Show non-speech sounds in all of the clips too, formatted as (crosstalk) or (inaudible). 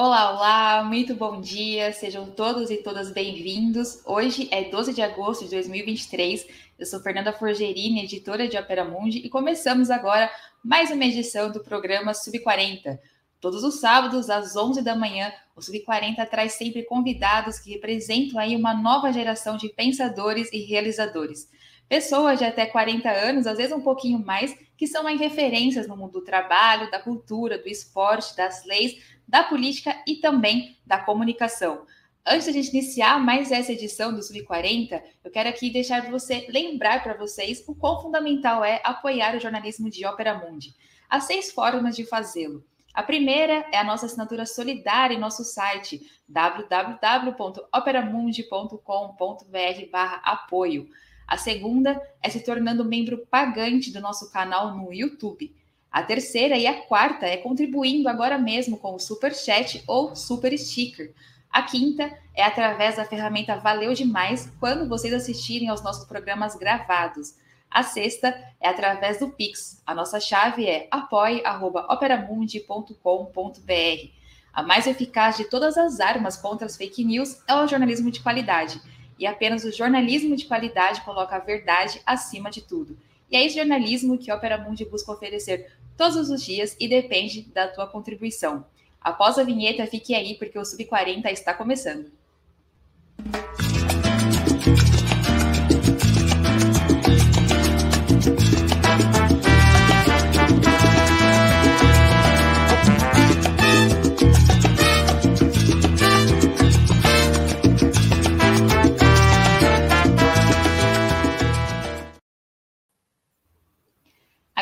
Olá, olá, muito bom dia, sejam todos e todas bem-vindos. Hoje é 12 de agosto de 2023, eu sou Fernanda Forgerini, editora de Opera Mundi, e começamos agora mais uma edição do programa Sub40. Todos os sábados, às 11 da manhã, o Sub40 traz sempre convidados que representam aí uma nova geração de pensadores e realizadores. Pessoas de até 40 anos, às vezes um pouquinho mais, que são aí referências no mundo do trabalho, da cultura, do esporte, das leis, da política e também da comunicação. Antes de a gente iniciar mais essa edição do Sub40, eu quero aqui deixar você lembrar para vocês o quão fundamental é apoiar o jornalismo de Ópera Mundi. Há seis formas de fazê-lo. A primeira é a nossa assinatura solidária em nosso site www.operamundi.com.br/apoio. A segunda é se tornando membro pagante do nosso canal no YouTube. A terceira e a quarta é contribuindo agora mesmo com o Super Chat ou Super Sticker. A quinta é através da ferramenta Valeu Demais quando vocês assistirem aos nossos programas gravados. A sexta é através do Pix. A nossa chave é apoie.operamundi.com.br. A mais eficaz de todas as armas contra as fake news é o jornalismo de qualidade. E apenas o jornalismo de qualidade coloca a verdade acima de tudo. E é esse jornalismo que a Opera Mundi busca oferecer todos os dias e depende da tua contribuição. Após a vinheta, fique aí porque o Sub40 está começando.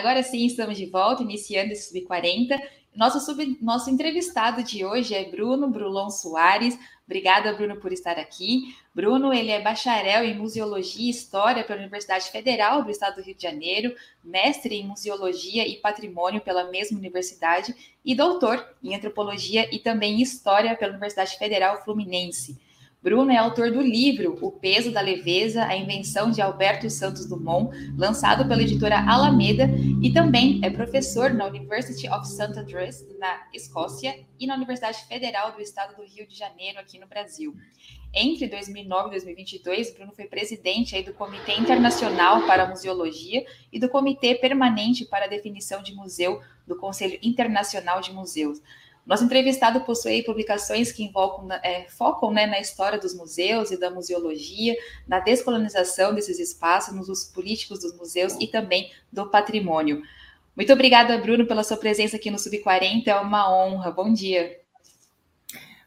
Agora sim, estamos de volta, iniciando esse Sub40. Nosso, sub, nosso entrevistado de hoje é Bruno Brulon Soares. Obrigada, Bruno, por estar aqui. Bruno, ele é bacharel em Museologia e História pela Universidade Federal do Estado do Rio de Janeiro, mestre em Museologia e Patrimônio pela mesma universidade e doutor em Antropologia e também História pela Universidade Federal Fluminense. Bruno é autor do livro O Peso da Leveza, a invenção de Alberto Santos Dumont, lançado pela editora Alameda, e também é professor na University of St. Andrews, na Escócia, e na Universidade Federal do Estado do Rio de Janeiro, aqui no Brasil. Entre 2009 e 2022, Bruno foi presidente do Comitê Internacional para a Museologia e do Comitê Permanente para a Definição de Museu do Conselho Internacional de Museus. Nosso entrevistado possui publicações que invocam, é, focam né, na história dos museus e da museologia, na descolonização desses espaços, nos usos políticos dos museus e também do patrimônio. Muito obrigada, Bruno, pela sua presença aqui no Sub40. É uma honra. Bom dia.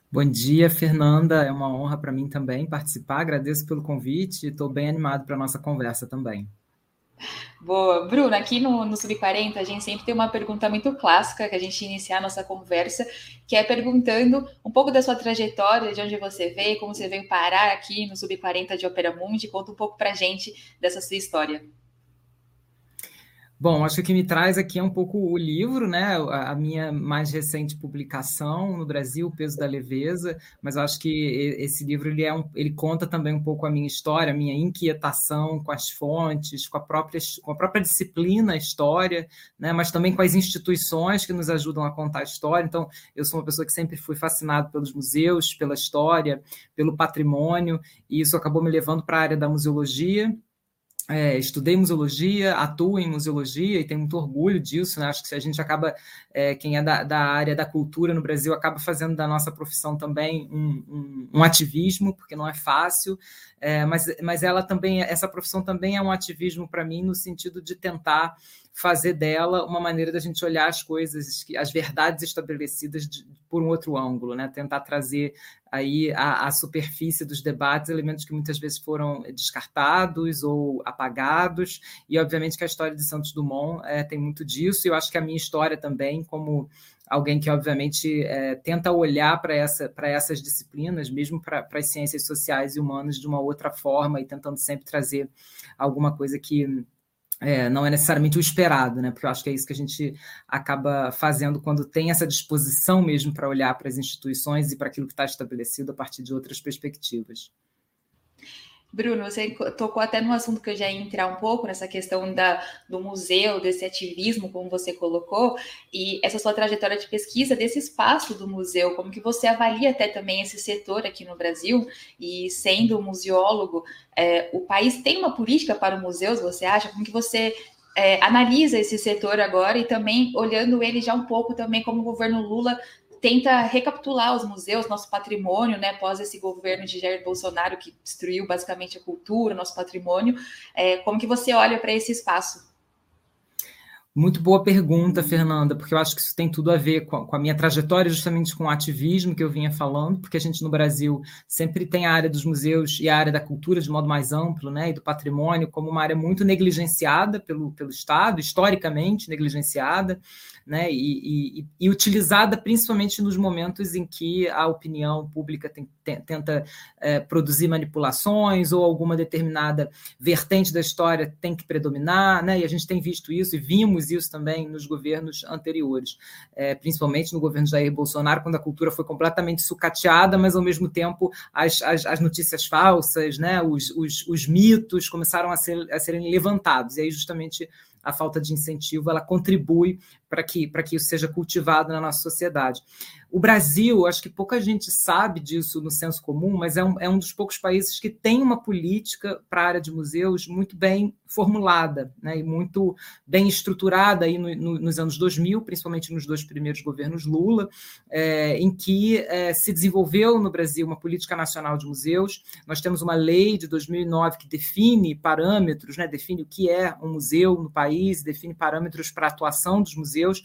Bom dia, Fernanda. É uma honra para mim também participar. Agradeço pelo convite e estou bem animado para a nossa conversa também. Boa. Bruna, aqui no, no Sub40 a gente sempre tem uma pergunta muito clássica que a gente iniciar a nossa conversa, que é perguntando um pouco da sua trajetória, de onde você veio, como você veio parar aqui no Sub40 de Opera Mundi. Conta um pouco para a gente dessa sua história. Bom, acho que o que me traz aqui é um pouco o livro, né? A minha mais recente publicação no Brasil, O Peso da Leveza, mas acho que esse livro ele, é um, ele conta também um pouco a minha história, a minha inquietação com as fontes, com a própria, com a própria disciplina, a história, né? mas também com as instituições que nos ajudam a contar a história. Então, eu sou uma pessoa que sempre fui fascinado pelos museus, pela história, pelo patrimônio, e isso acabou me levando para a área da museologia é, estudei museologia, atuo em museologia e tenho muito orgulho disso, né? Acho que a gente acaba, é, quem é da, da, área da cultura no Brasil, acaba fazendo da nossa profissão também um, um, um ativismo, porque não é fácil, é, mas, mas ela também, essa profissão também é um ativismo para mim no sentido de tentar fazer dela uma maneira da gente olhar as coisas, as verdades estabelecidas de, por um outro ângulo, né? Tentar trazer aí à, superfície dos debates elementos que muitas vezes foram descartados ou apagados, e obviamente que a história de Santos Dumont é, tem muito disso, e eu acho que a minha história também, como alguém que, obviamente, é, tenta olhar para essa, essas disciplinas, mesmo para as ciências sociais e humanas, de uma outra forma, e tentando sempre trazer alguma coisa que é, não é necessariamente o esperado, né? Porque eu acho que é isso que a gente acaba fazendo quando tem essa disposição mesmo para olhar para as instituições e para aquilo que está estabelecido a partir de outras perspectivas. Bruno, você tocou até no assunto que eu já ia entrar um pouco, nessa questão da, do museu, desse ativismo, como você colocou, e essa sua trajetória de pesquisa desse espaço do museu, como que você avalia até também esse setor aqui no Brasil, e sendo um museólogo, é, o país tem uma política para museus, você acha? Como que você é, analisa esse setor agora e também olhando ele já um pouco também como o governo Lula tenta recapitular os museus, nosso patrimônio, né, após esse governo de Jair Bolsonaro que destruiu basicamente a cultura, nosso patrimônio. É, como que você olha para esse espaço? Muito boa pergunta, Fernanda, porque eu acho que isso tem tudo a ver com a, com a, minha trajetória, justamente com o ativismo que eu vinha falando, porque a gente no Brasil sempre tem a área dos museus e a área da cultura de modo mais amplo, né, e do patrimônio como uma área muito negligenciada pelo, pelo Estado, historicamente negligenciada né, e, e, e, utilizada principalmente nos momentos em que a opinião pública tem, tem, tenta é, produzir manipulações ou alguma determinada vertente da história tem que predominar, né, e a gente tem visto isso e vimos isso também nos governos anteriores, é, principalmente no governo Jair Bolsonaro, quando a cultura foi completamente sucateada, mas ao mesmo tempo as, as, as notícias falsas, né, os, os, os mitos começaram a, ser, a serem levantados, e aí justamente a falta de incentivo ela contribui para que, para que isso seja cultivado na nossa sociedade. O Brasil, acho que pouca gente sabe disso no senso comum, mas é um, é um dos poucos países que tem uma política para a área de museus muito bem formulada né, e muito bem estruturada aí no, no, nos anos 2000, principalmente nos dois primeiros governos Lula, é, em que é, se desenvolveu no Brasil uma política nacional de museus. Nós temos uma lei de 2009 que define parâmetros, né, define o que é um museu no país, define parâmetros para a atuação dos museus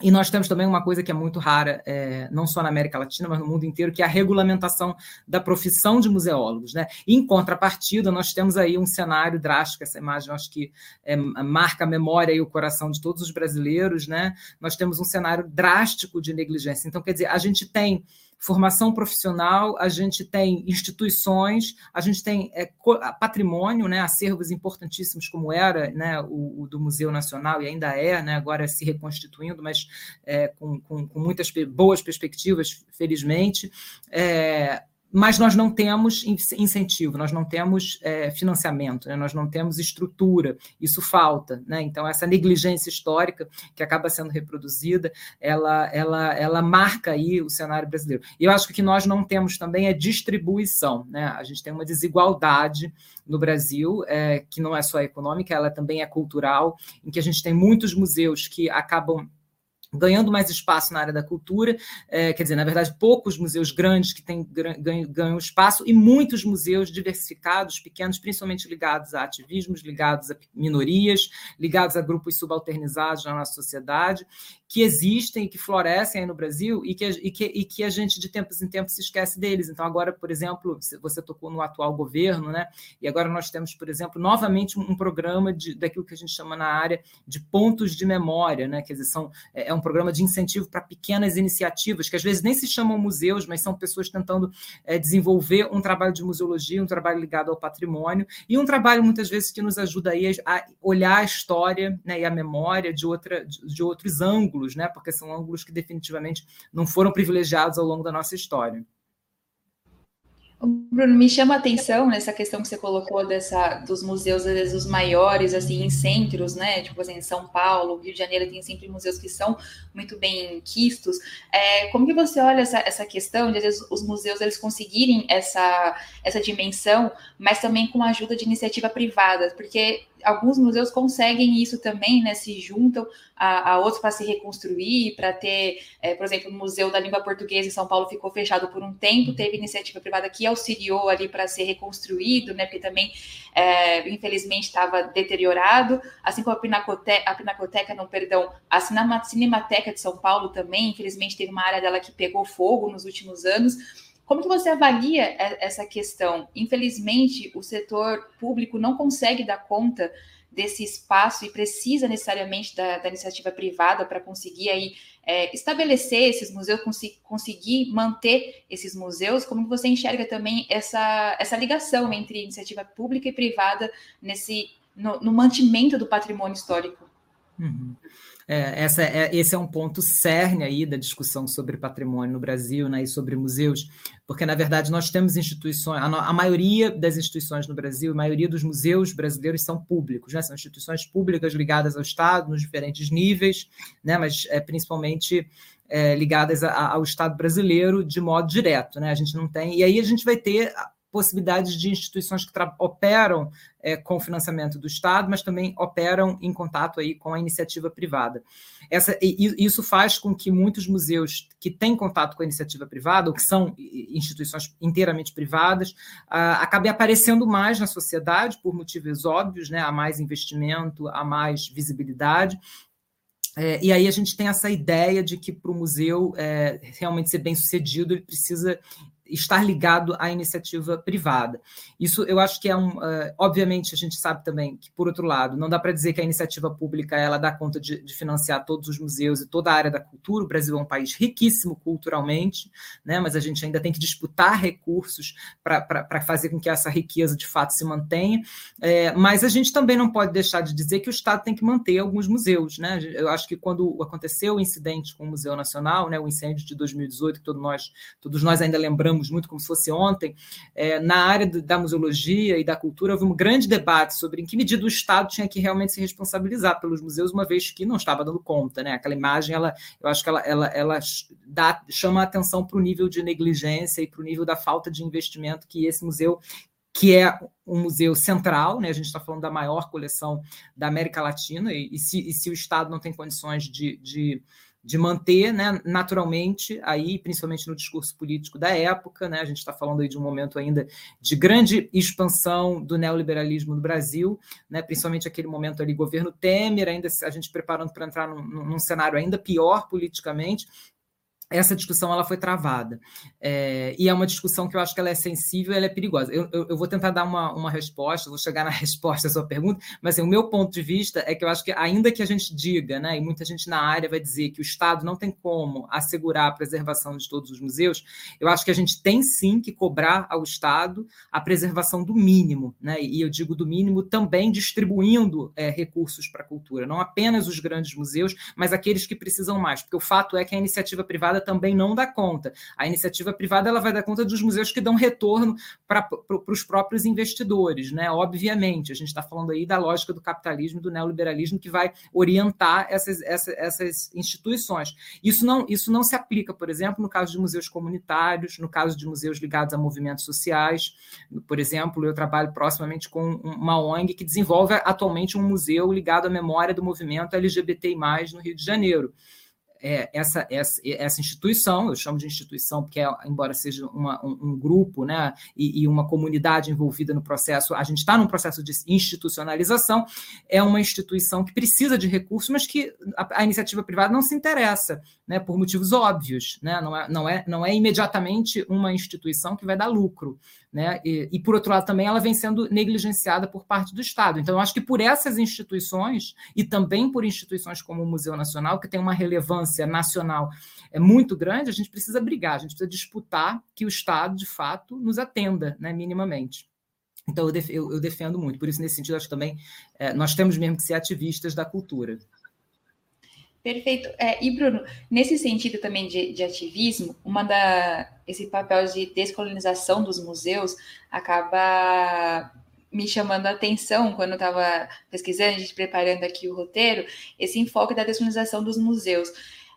e nós temos também uma coisa que é muito rara, é, não só na América Latina, mas no mundo inteiro, que é a regulamentação da profissão de museólogos. Né? em contrapartida, nós temos aí um cenário drástico, essa imagem acho que é, marca a memória e o coração de todos os brasileiros. Né? Nós temos um cenário drástico de negligência. Então, quer dizer, a gente tem formação profissional, a gente tem instituições, a gente tem é, patrimônio, né, acervos importantíssimos como era né, o, o, do Museu Nacional e ainda é, né, agora se reconstituindo, mas é, com, com, com, muitas boas perspectivas, felizmente. É, mas nós não temos incentivo, nós não temos é, financiamento, né? nós não temos estrutura, isso falta. Né? Então, essa negligência histórica que acaba sendo reproduzida, ela, ela, ela marca aí o cenário brasileiro. E eu acho que o que nós não temos também é distribuição. Né? A gente tem uma desigualdade no Brasil, é, que não é só econômica, ela também é cultural, em que a gente tem muitos museus que acabam ganhando mais espaço na área da cultura, é, quer dizer, na verdade, poucos museus grandes que têm, ganham, espaço e muitos museus diversificados, pequenos, principalmente ligados a ativismos, ligados a minorias, ligados a grupos subalternizados na nossa sociedade, que existem e que florescem aí no Brasil e que, e, que, e que a gente, de tempos em tempos, se esquece deles. Então, agora, por exemplo, você tocou no atual governo, né? E agora nós temos, por exemplo, novamente um programa de, daquilo que a gente chama na área de pontos de memória, né? Quer dizer, são, é, é um programa de incentivo para pequenas iniciativas, que às vezes nem se chamam museus, mas são pessoas tentando é, desenvolver um trabalho de museologia, um trabalho ligado ao patrimônio, e um trabalho, muitas vezes, que nos ajuda aí a olhar a história né, e a memória de, outra, de, outros ângulos ângulos, né? Porque são ângulos que definitivamente não foram privilegiados ao longo da nossa história. Bruno, me chama a atenção nessa questão que você colocou dessa, dos museus, às vezes, os maiores, assim, em centros, né? Tipo assim, São Paulo, Rio de Janeiro tem sempre museus que são muito bem quistos. É, como que você olha essa, essa questão de, às vezes, os museus eles conseguirem essa, essa dimensão, mas também com a ajuda de iniciativa privada? Porque alguns museus conseguem isso também, né? Se juntam a, a outros para se reconstruir, para ter, é, por exemplo, o Museu da Língua Portuguesa em São Paulo ficou fechado por um tempo, teve iniciativa privada que auxiliou ali para ser reconstruído, né? Porque também, é, infelizmente, estava deteriorado, assim como a Pinacoteca, a Pinacoteca, não, perdão, a Cinemateca de São Paulo também, infelizmente, teve uma área dela que pegou fogo nos últimos anos. Como que você avalia essa questão? Infelizmente, o setor público não consegue dar conta desse espaço e precisa necessariamente da, da iniciativa privada para conseguir aí é, estabelecer esses museus, conseguir manter esses museus. Como você enxerga também essa, essa ligação entre iniciativa pública e privada nesse no, no mantimento do patrimônio histórico? Uhum. É, essa é, esse é um ponto cerne aí da discussão sobre patrimônio no Brasil né, e sobre museus, porque, na verdade, nós temos instituições, a, a, maioria das instituições no Brasil, a maioria dos museus brasileiros são públicos, né, são instituições públicas ligadas ao Estado, nos diferentes níveis, né, mas é, principalmente é, ligadas a, ao Estado brasileiro de modo direto. Né, a gente não tem. E aí a gente vai ter possibilidades de instituições que operam é, com financiamento do Estado, mas também operam em contato aí com a iniciativa privada. Essa, e, isso faz com que muitos museus que têm contato com a iniciativa privada, ou que são instituições inteiramente privadas, ah, acabem aparecendo mais na sociedade por motivos óbvios, né? há mais investimento, há mais visibilidade, é, e aí a gente tem essa ideia de que para o museu é, realmente ser bem sucedido, ele precisa estar ligado à iniciativa privada. Isso eu acho que é um. Uh, obviamente, a gente sabe também que, por outro lado, não dá para dizer que a iniciativa pública ela dá conta de, de, financiar todos os museus e toda a área da cultura. O Brasil é um país riquíssimo culturalmente, né, mas a gente ainda tem que disputar recursos para fazer com que essa riqueza de fato se mantenha. É, mas a gente também não pode deixar de dizer que o Estado tem que manter alguns museus. Né? Eu acho que quando aconteceu o incidente com o Museu Nacional, né, o incêndio de 2018, que todos nós, todos nós ainda lembramos muito como se fosse ontem, é, na área da museologia e da cultura, houve um grande debate sobre em que medida o Estado tinha que realmente se responsabilizar pelos museus, uma vez que não estava dando conta. Né? Aquela imagem, ela, eu acho que ela, ela, ela dá, chama a atenção para o nível de negligência e para o nível da falta de investimento que esse museu que é um museu central, né? a gente está falando da maior coleção da América Latina, e, e, se, e se, o Estado não tem condições de, de de manter, né, naturalmente, aí, principalmente no discurso político da época, né, a gente está falando aí de um momento ainda de grande expansão do neoliberalismo no Brasil, né, principalmente aquele momento ali, governo Temer, ainda a gente preparando para entrar num, num cenário ainda pior politicamente, essa discussão ela foi travada. É, e é uma discussão que eu acho que ela é sensível ela é perigosa. Eu, eu, eu, vou tentar dar uma, uma resposta, vou chegar na (laughs) resposta à sua pergunta, mas assim, o meu ponto de vista é que eu acho que, ainda que a gente diga, né, e muita gente na área vai dizer que o Estado não tem como assegurar a preservação de todos os museus, eu acho que a gente tem sim que cobrar ao Estado a preservação do mínimo, né, e eu digo do mínimo também distribuindo é, recursos para a cultura, não apenas os grandes museus, mas aqueles que precisam mais, porque o fato é que a iniciativa privada privada também não dá conta. A iniciativa privada ela vai dar conta dos museus que dão retorno para os próprios investidores, né? Obviamente, a gente está falando aí da lógica do capitalismo, do neoliberalismo que vai orientar essas, essas, essas instituições. Isso não, isso não se aplica, por exemplo, no caso de museus comunitários, no caso de museus ligados a movimentos sociais. Por exemplo, eu trabalho proximamente com uma ONG que desenvolve atualmente um museu ligado à memória do movimento LGBTI+, no Rio de Janeiro é, essa, essa, essa instituição, eu chamo de instituição porque, é, embora seja uma, um, um, grupo né, e, e, uma comunidade envolvida no processo, a gente está num processo de institucionalização, é uma instituição que precisa de recursos, mas que a, a iniciativa privada não se interessa, né, por motivos óbvios. Né, não, é, não, é, não é imediatamente uma instituição que vai dar lucro. Né, e, e, por outro lado, também ela vem sendo negligenciada por parte do Estado. Então, eu acho que por essas instituições, e também por instituições como o Museu Nacional, que tem uma relevância nacional é muito grande, a gente precisa brigar, a gente precisa disputar que o Estado, de fato, nos atenda, né, minimamente. Então, eu defendo muito. Por isso, nesse sentido, acho que também é, nós temos mesmo que ser ativistas da cultura. Perfeito. É, e, Bruno, nesse sentido também de, de, ativismo, uma da, esse papel de descolonização dos museus acaba me chamando a atenção quando eu estava pesquisando, a gente preparando aqui o roteiro, esse enfoque da descolonização dos museus.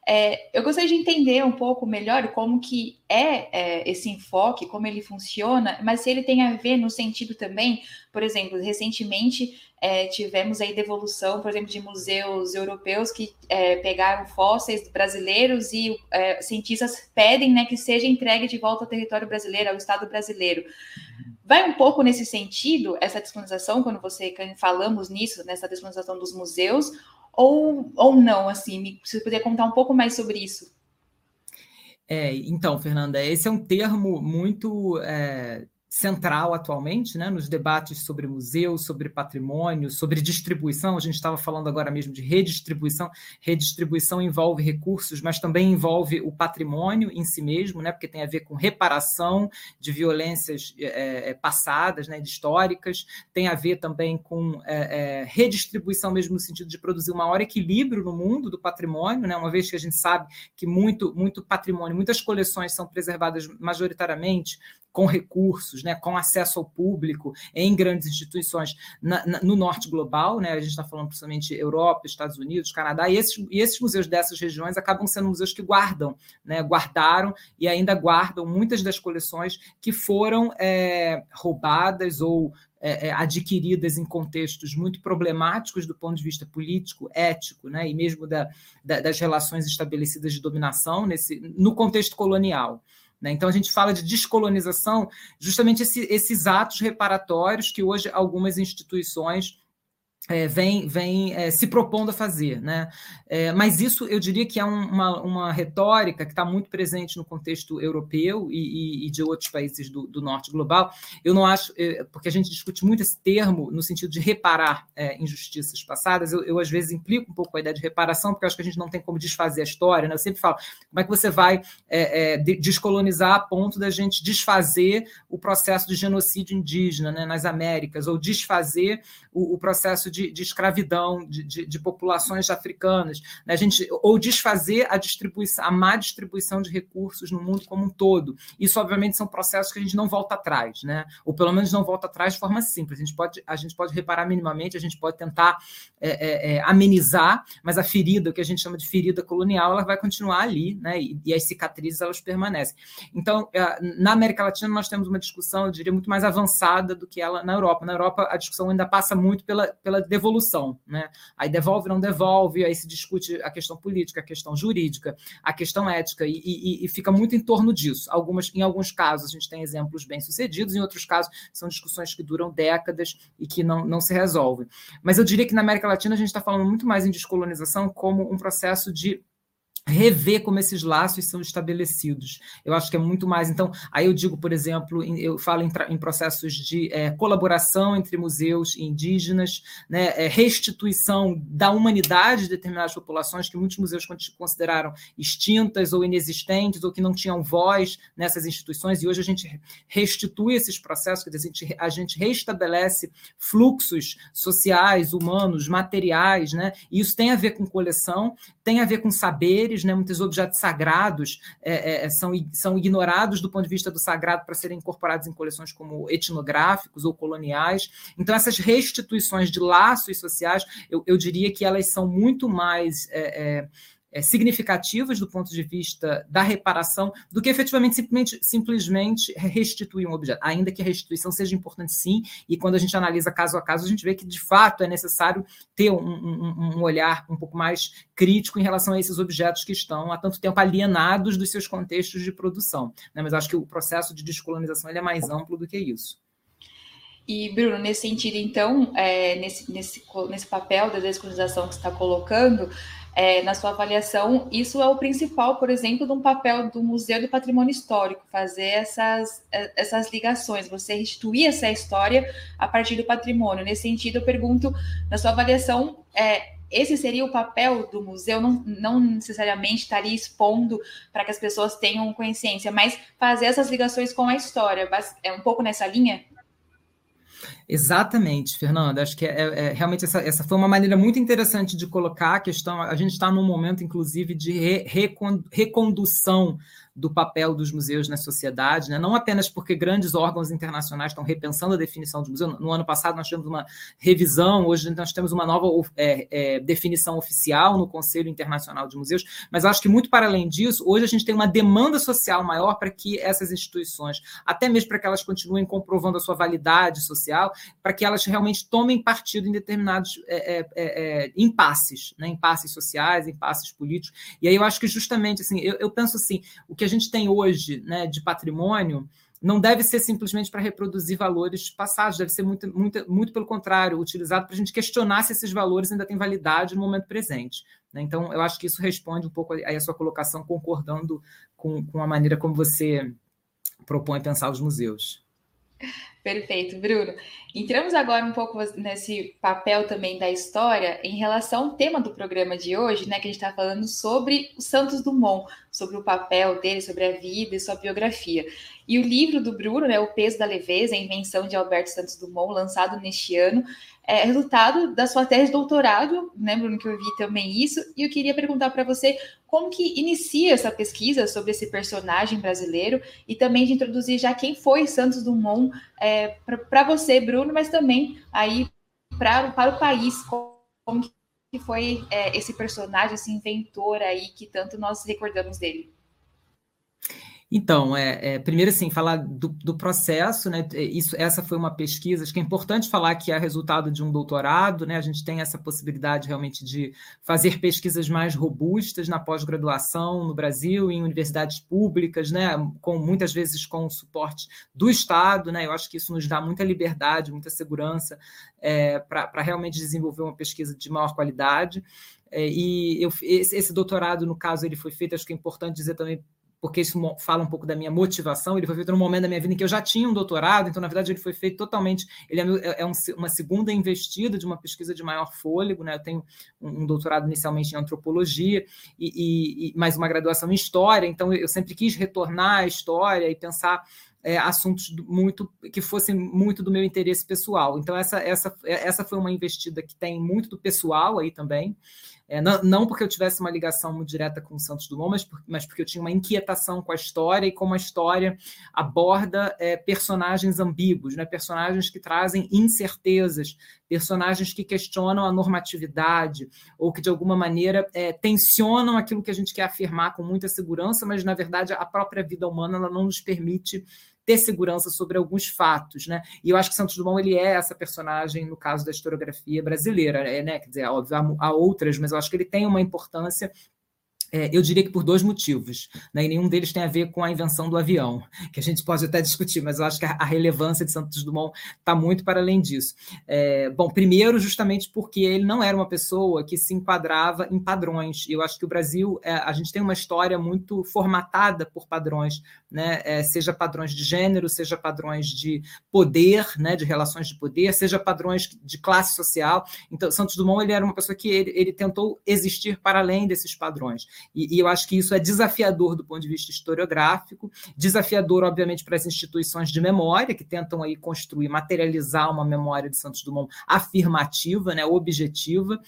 É, eu gostaria de entender um pouco melhor como que é, é, esse enfoque, como ele funciona, mas se ele tem a ver no sentido também, por exemplo, recentemente é, tivemos aí devolução, por exemplo, de museus europeus que é, pegaram fósseis brasileiros e é, cientistas pedem né, que seja entregue de volta ao território brasileiro, ao Estado brasileiro. Vai um pouco nesse sentido, essa descolonização, quando você falamos nisso, nessa descolonização dos museus, ou, ou não, assim? Se você puder contar um pouco mais sobre isso. É, então, Fernanda, esse é um termo muito é, central atualmente, né, nos debates sobre museus, sobre patrimônio, sobre distribuição. A gente estava falando agora mesmo de redistribuição. Redistribuição envolve recursos, mas também envolve o patrimônio em si mesmo, né, porque tem a ver com reparação de violências é, passadas, né, históricas. Tem a ver também com é, é, redistribuição mesmo no sentido de produzir um maior equilíbrio no mundo do patrimônio, né, uma vez que a gente sabe que muito, muito patrimônio, muitas coleções são preservadas majoritariamente com recursos, né, com acesso ao público em grandes instituições na, na, no norte global, né, a gente está falando principalmente Europa, Estados Unidos, Canadá, e esses, e esses museus dessas regiões acabam sendo museus que guardam, né, guardaram e ainda guardam muitas das coleções que foram é, roubadas ou é, é, adquiridas em contextos muito problemáticos do ponto de vista político, ético, né, e mesmo da, da, das relações estabelecidas de dominação nesse, no contexto colonial. Né? Então, a gente fala de descolonização, justamente esse, esses atos reparatórios que hoje algumas instituições é, vem, vem é, se propondo a fazer. Né? É, mas isso eu diria que é um, uma, uma retórica que está muito presente no contexto europeu e, e, e de outros países do, do, norte global. Eu não acho, é, porque a gente discute muito esse termo no sentido de reparar é, injustiças passadas, eu, eu, às vezes implico um pouco a ideia de reparação, porque acho que a gente não tem como desfazer a história. Né? Eu sempre falo, como é que você vai é, descolonizar a ponto da gente desfazer o processo de genocídio indígena né, nas Américas, ou desfazer o, o processo de, de escravidão de, de, de, populações africanas, né? a gente, ou desfazer a distribuição, a má distribuição de recursos no mundo como um todo. Isso, obviamente, são processos que a gente não volta atrás, né? ou pelo menos não volta atrás de forma simples. A gente pode, a gente pode reparar minimamente, a gente pode tentar é, é, é, amenizar, mas a ferida, o que a gente chama de ferida colonial, ela vai continuar ali, né? e, e as cicatrizes elas permanecem. Então, é, na América Latina, nós temos uma discussão, eu diria, muito mais avançada do que ela na Europa. Na Europa, a discussão ainda passa muito pela, pela devolução. Né? Aí devolve, não devolve, aí se discute a questão política, a questão jurídica, a questão ética, e, e, e fica muito em torno disso. Algumas, em alguns casos, a gente tem exemplos bem-sucedidos, em outros casos, são discussões que duram décadas e que não, não se resolvem. Mas eu diria que na América Latina a gente está falando muito mais em descolonização como um processo de rever como esses laços são estabelecidos. Eu acho que é muito mais. Então, aí eu digo, por exemplo, eu falo em, em processos de é, colaboração entre museus e indígenas, né, é, restituição da humanidade de determinadas populações que muitos museus consideraram extintas ou inexistentes ou que não tinham voz nessas instituições, e hoje a gente restitui esses processos, quer dizer, a gente, a gente restabelece fluxos sociais, humanos, materiais, né, e isso tem a ver com coleção, tem a ver com saberes, né? muitos objetos sagrados é, é, são, são ignorados do ponto de vista do sagrado para serem incorporados em coleções como etnográficos ou coloniais. Então, essas restituições de laços sociais, eu, eu diria que elas são muito mais. É, é significativas do ponto de vista da reparação do que efetivamente simplesmente, simplesmente restituir um objeto, ainda que a restituição seja importante sim, e quando a gente analisa caso a caso, a gente vê que de fato é necessário ter um, um, um olhar um pouco mais crítico em relação a esses objetos que estão há tanto tempo alienados dos seus contextos de produção. Né? Mas acho que o processo de descolonização ele é mais amplo do que isso. E, Bruno, nesse sentido, então, é, nesse, nesse, nesse papel da descolonização que você está colocando, é, na sua avaliação, isso é o principal, por exemplo, de um papel do Museu do Patrimônio Histórico, fazer essas, é, essas ligações, você restituir essa história a partir do patrimônio. Nesse sentido, eu pergunto, na sua avaliação, é, esse seria o papel do museu, não, não necessariamente estaria expondo para que as pessoas tenham consciência, mas fazer essas ligações com a história. É um pouco nessa linha? Exatamente, Fernanda. Acho que é, é, é, realmente essa, essa foi uma maneira muito interessante de colocar a questão. A gente está num momento, inclusive, de re, recondução do papel dos museus na sociedade, né? não apenas porque grandes órgãos internacionais estão repensando a definição de museu. No ano passado nós tivemos uma revisão, hoje nós temos uma nova é, é, definição oficial no Conselho Internacional de Museus, mas acho que muito para além disso, hoje a gente tem uma demanda social maior para que essas instituições, até mesmo para que elas continuem comprovando a sua validade social, para que elas realmente tomem partido em determinados é, é, é, é impasses, né? impasses sociais, impasses políticos. E aí eu acho que justamente assim, eu, eu penso assim, o que a gente tem hoje né, de patrimônio não deve ser simplesmente para reproduzir valores passados, deve ser muito, muito, muito pelo contrário, utilizado para a gente questionar se esses valores ainda têm validade no momento presente. Né? Então, eu acho que isso responde um pouco a, a sua colocação, concordando com, com a maneira como você propõe pensar os museus. Perfeito, Bruno. Entramos agora um pouco nesse papel também da história em relação ao tema do programa de hoje, né? Que a gente está falando sobre o Santos Dumont, sobre o papel dele, sobre a vida e sua biografia. E o livro do Bruno, né, O Peso da Leveza, a invenção de Alberto Santos Dumont, lançado neste ano, é resultado da sua tese de doutorado, né, Bruno, que eu vi também isso, e eu queria perguntar para você como que inicia essa pesquisa sobre esse personagem brasileiro e também de introduzir já quem foi Santos Dumont é, para você, Bruno, mas também aí pra, para o país, como que foi é, esse personagem, esse inventor aí que tanto nós recordamos dele. Então, é, é, primeiro assim, falar do, do, processo, né? É, isso, essa foi uma pesquisa, acho que é importante falar que é resultado de um doutorado, né? A gente tem essa possibilidade realmente de fazer pesquisas mais robustas na pós-graduação no Brasil, em universidades públicas, né? Com muitas vezes com o suporte do Estado, né? Eu acho que isso nos dá muita liberdade, muita segurança é, para realmente desenvolver uma pesquisa de maior qualidade. É, e eu, esse, esse doutorado, no caso, ele foi feito, acho que é importante dizer também porque isso fala um pouco da minha motivação. Ele foi feito num momento da minha vida em que eu já tinha um doutorado, então, na verdade, ele foi feito totalmente. Ele é, é, é um, uma segunda investida de uma pesquisa de maior fôlego. Né? Eu tenho um, um doutorado inicialmente em antropologia e, e, e, mais uma graduação em história, então eu sempre quis retornar à história e pensar. É, assuntos muito que fossem muito do meu interesse pessoal. Então essa essa essa foi uma investida que tem muito do pessoal aí também. É, não, não, porque eu tivesse uma ligação muito direta com o Santos Dumont, mas, por, mas porque eu tinha uma inquietação com a história e como a história aborda é, personagens ambíguos, né? personagens que trazem incertezas, personagens que questionam a normatividade ou que, de alguma maneira, é, tensionam aquilo que a gente quer afirmar com muita segurança, mas, na verdade, a própria vida humana ela não nos permite ter segurança sobre alguns fatos, né? E eu acho que Santos Dumont ele é essa personagem no caso da historiografia brasileira, né? Quer dizer, óbvio, há outras, mas eu acho que ele tem uma importância é, eu diria que por dois motivos, né? e nenhum deles tem a ver com a invenção do avião, que a gente pode até discutir, mas eu acho que a, a relevância de Santos Dumont está muito para além disso. É, bom, primeiro, justamente porque ele não era uma pessoa que se enquadrava em padrões, e eu acho que o Brasil, é, a gente tem uma história muito formatada por padrões, né? É, seja padrões de gênero, seja padrões de poder, né? de relações de poder, seja padrões de classe social. Então, Santos Dumont ele era uma pessoa que ele, ele tentou existir para além desses padrões. E, e, eu acho que isso é desafiador do ponto de vista historiográfico, desafiador, obviamente, para as instituições de memória, que tentam aí construir, materializar uma memória de Santos Dumont afirmativa, né, objetiva,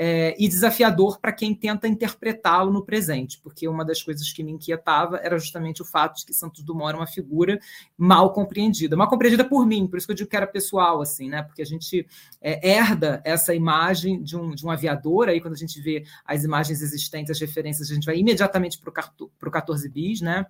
é, e desafiador para quem tenta interpretá-lo no presente, porque uma das coisas que me inquietava era justamente o fato de que Santos Dumont era uma figura mal compreendida, mal compreendida por mim, por isso que eu digo que era pessoal, assim, né? Porque a gente é, herda essa imagem de um, de um aviador, aí quando a gente vê as imagens existentes, as referências, a gente vai imediatamente para o 14 bis, né?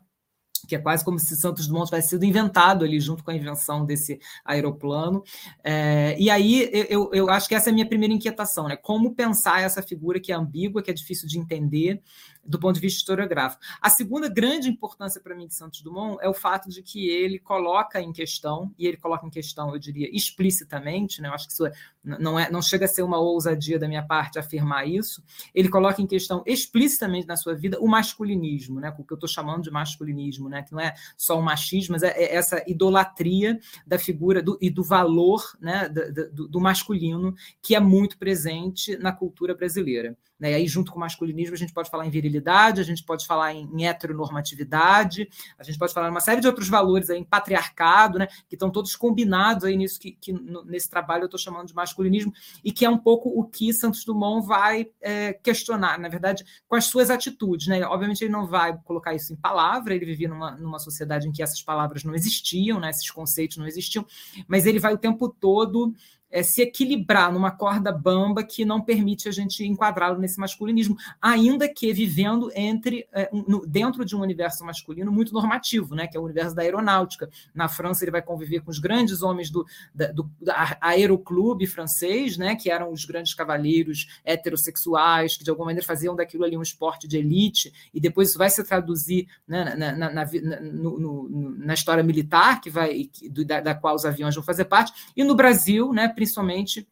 Que é quase como se Santos Dumont tivesse sido inventado ali junto com a invenção desse aeroplano. É, e aí eu, eu acho que essa é a minha primeira inquietação, né? Como pensar essa figura que é ambígua, que é difícil de entender, do ponto de vista historiográfico. A segunda grande importância para mim de Santos Dumont é o fato de que ele coloca em questão, e ele coloca em questão, eu diria, explicitamente, né? eu acho que isso é, não, é, não chega a ser uma ousadia da minha parte afirmar isso, ele coloca em questão explicitamente na sua vida o masculinismo, né? o que eu estou chamando de masculinismo, né? que não é só o machismo, mas é, é essa idolatria da figura do, e do valor né? do, do, do masculino que é muito presente na cultura brasileira. Né? E aí, junto com o masculinismo, a gente pode falar em virilidade, a gente pode falar em, em heteronormatividade, a gente pode falar em uma série de outros valores aí, em patriarcado, né? que estão todos combinados aí nisso que, que nesse trabalho eu estou chamando de masculinismo, e que é um pouco o que Santos Dumont vai é, questionar, na verdade, com as suas atitudes. Né? Obviamente, ele não vai colocar isso em palavra, ele vivia numa, numa sociedade em que essas palavras não existiam, né? esses conceitos não existiam, mas ele vai o tempo todo é, se equilibrar numa corda bamba que não permite a gente enquadrá-lo nesse masculinismo, ainda que vivendo entre é, um, dentro de um universo masculino muito normativo, né, que é o universo da aeronáutica. Na França ele vai conviver com os grandes homens do, da, do aeroclube francês, né, que eram os grandes cavalheiros heterossexuais, que de alguma maneira faziam daquilo ali um esporte de elite, e depois isso vai se traduzir né, na, na, na, no, no, na, história militar, que vai da, da qual os aviões vão fazer parte, e no Brasil, né, principalmente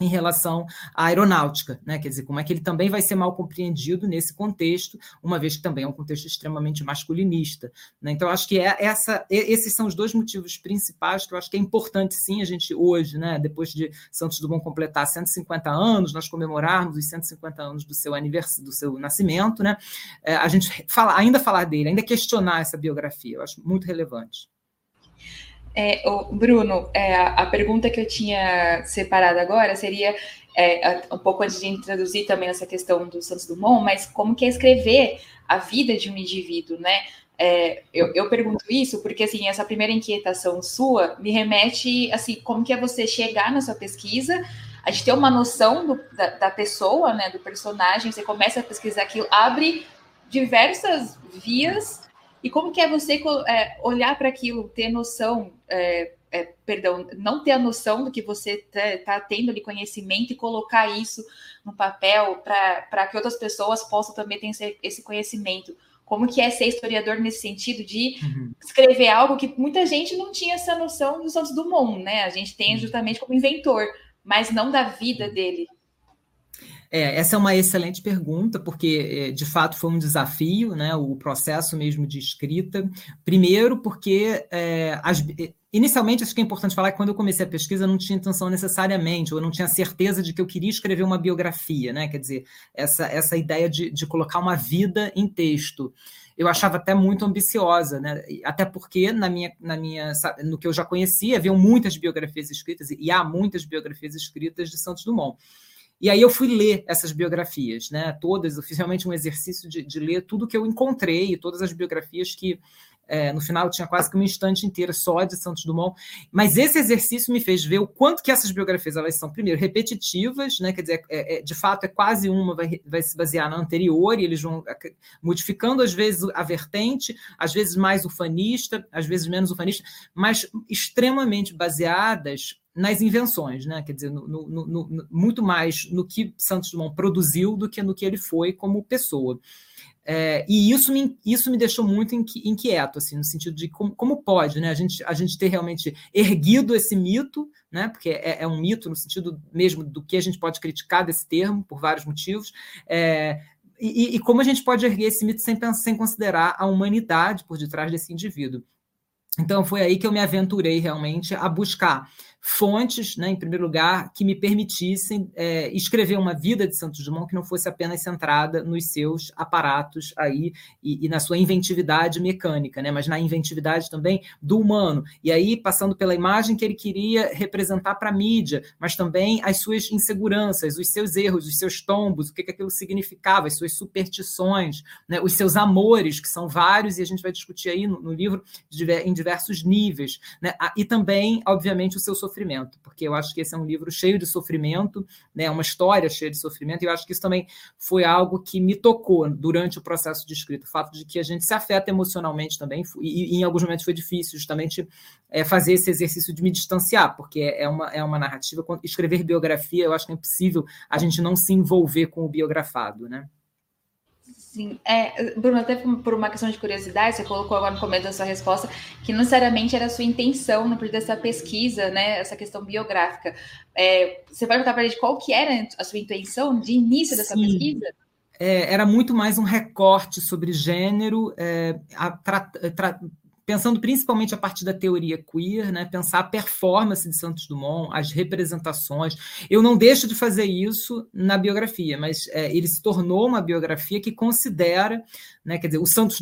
em relação à aeronáutica, né? Quer dizer, como é que ele também vai ser mal compreendido nesse contexto, uma vez que também é um contexto extremamente masculinista. Né? Então, acho que é essa, esses são os dois motivos principais que eu acho que é importante, sim, a gente hoje, né, depois de Santos Dumont completar 150 anos, nós comemorarmos os 150 anos do seu aniversário, do seu nascimento, né? É, a gente fala, ainda falar dele, ainda questionar essa biografia, eu acho muito relevante. É, Bruno, é, a pergunta que eu tinha separado agora seria é, um pouco antes de introduzir também essa questão do Santos Dumont, mas como que é escrever a vida de um indivíduo, né? É, eu, eu, pergunto isso porque assim essa primeira inquietação sua me remete assim como que é você chegar na sua pesquisa a gente ter uma noção do, da, da, pessoa né do personagem você começa a pesquisar aquilo abre diversas vias e como que é você é, olhar para aquilo, ter noção, é, é, perdão, não ter a noção do que você está tá tendo de conhecimento e colocar isso no papel para que outras pessoas possam também ter esse, esse, conhecimento. Como que é ser historiador nesse sentido de uhum. escrever algo que muita gente não tinha essa noção do Santos Dumont, né? A gente tem uhum. justamente como inventor, mas não da vida dele. É, essa é uma excelente pergunta, porque é, de fato foi um desafio, né, o processo mesmo de escrita. Primeiro, porque é, as, é, inicialmente acho que é importante falar que quando eu comecei a pesquisa eu não tinha intenção necessariamente, ou eu não tinha certeza de que eu queria escrever uma biografia, né? Quer dizer, essa, essa ideia de, de colocar uma vida em texto eu achava até muito ambiciosa, né? Até porque na minha, na minha, no que eu já conhecia, haviam muitas biografias escritas e há muitas biografias escritas de Santos Dumont. E aí eu fui ler essas biografias, né? Todas, oficialmente um exercício de, de ler tudo que eu encontrei, todas as biografias que é, no final tinha quase que uma instante inteira só de Santos Dumont. Mas esse exercício me fez ver o quanto que essas biografias elas são, primeiro, repetitivas, né? Quer dizer, é, é, de fato, é quase uma vai, vai se basear na anterior e eles vão modificando às vezes a vertente, às vezes mais ufanista, às vezes menos ufanista, mas extremamente baseadas nas invenções, né? quer dizer, no, no, no, muito mais no que Santos Dumont produziu do que no que ele foi como pessoa. É, e isso me, isso me deixou muito inquieto, assim, no sentido de como, como pode né, a, gente, a gente ter realmente erguido esse mito, né, porque é, é, um mito no sentido mesmo do que a gente pode criticar desse termo, por vários motivos, é, e, e, como a gente pode erguer esse mito sem, sem considerar a humanidade por detrás desse indivíduo. Então, foi aí que eu me aventurei realmente a buscar fontes, né, em primeiro lugar, que me permitissem é, escrever uma vida de Santos Dumont que não fosse apenas centrada nos seus aparatos aí e, e, na sua inventividade mecânica, né, mas na inventividade também do humano. E aí, passando pela imagem que ele queria representar para a mídia, mas também as suas inseguranças, os seus erros, os seus tombos, o que, que aquilo significava, as suas superstições, né, os seus amores, que são vários, e a gente vai discutir aí no, no livro em diversos níveis, né, e também, obviamente, o seu sofrimento sofrimento, porque eu acho que esse é um livro cheio de sofrimento, né, uma história cheia de sofrimento, e eu acho que isso também foi algo que me tocou durante o processo de escrita, o fato de que a gente se afeta emocionalmente também, e, e em alguns momentos foi difícil justamente é, fazer esse exercício de me distanciar, porque é uma, é uma narrativa, escrever biografia, eu acho que é impossível a gente não se envolver com o biografado, né? Sim, é, Bruno, até por uma questão de curiosidade, você colocou agora no começo da sua resposta que não necessariamente era a sua intenção no período dessa pesquisa, né, essa questão biográfica. É, você pode contar para a gente qual que era a sua intenção de início dessa Sim. pesquisa? É, era muito mais um recorte sobre gênero, é, a, tra, tra, pensando principalmente a partir da teoria queer, né, pensar a performance de Santos Dumont, as representações. Eu não deixo de fazer isso na biografia, mas é, ele se tornou uma biografia que considera, né, quer dizer, o Santos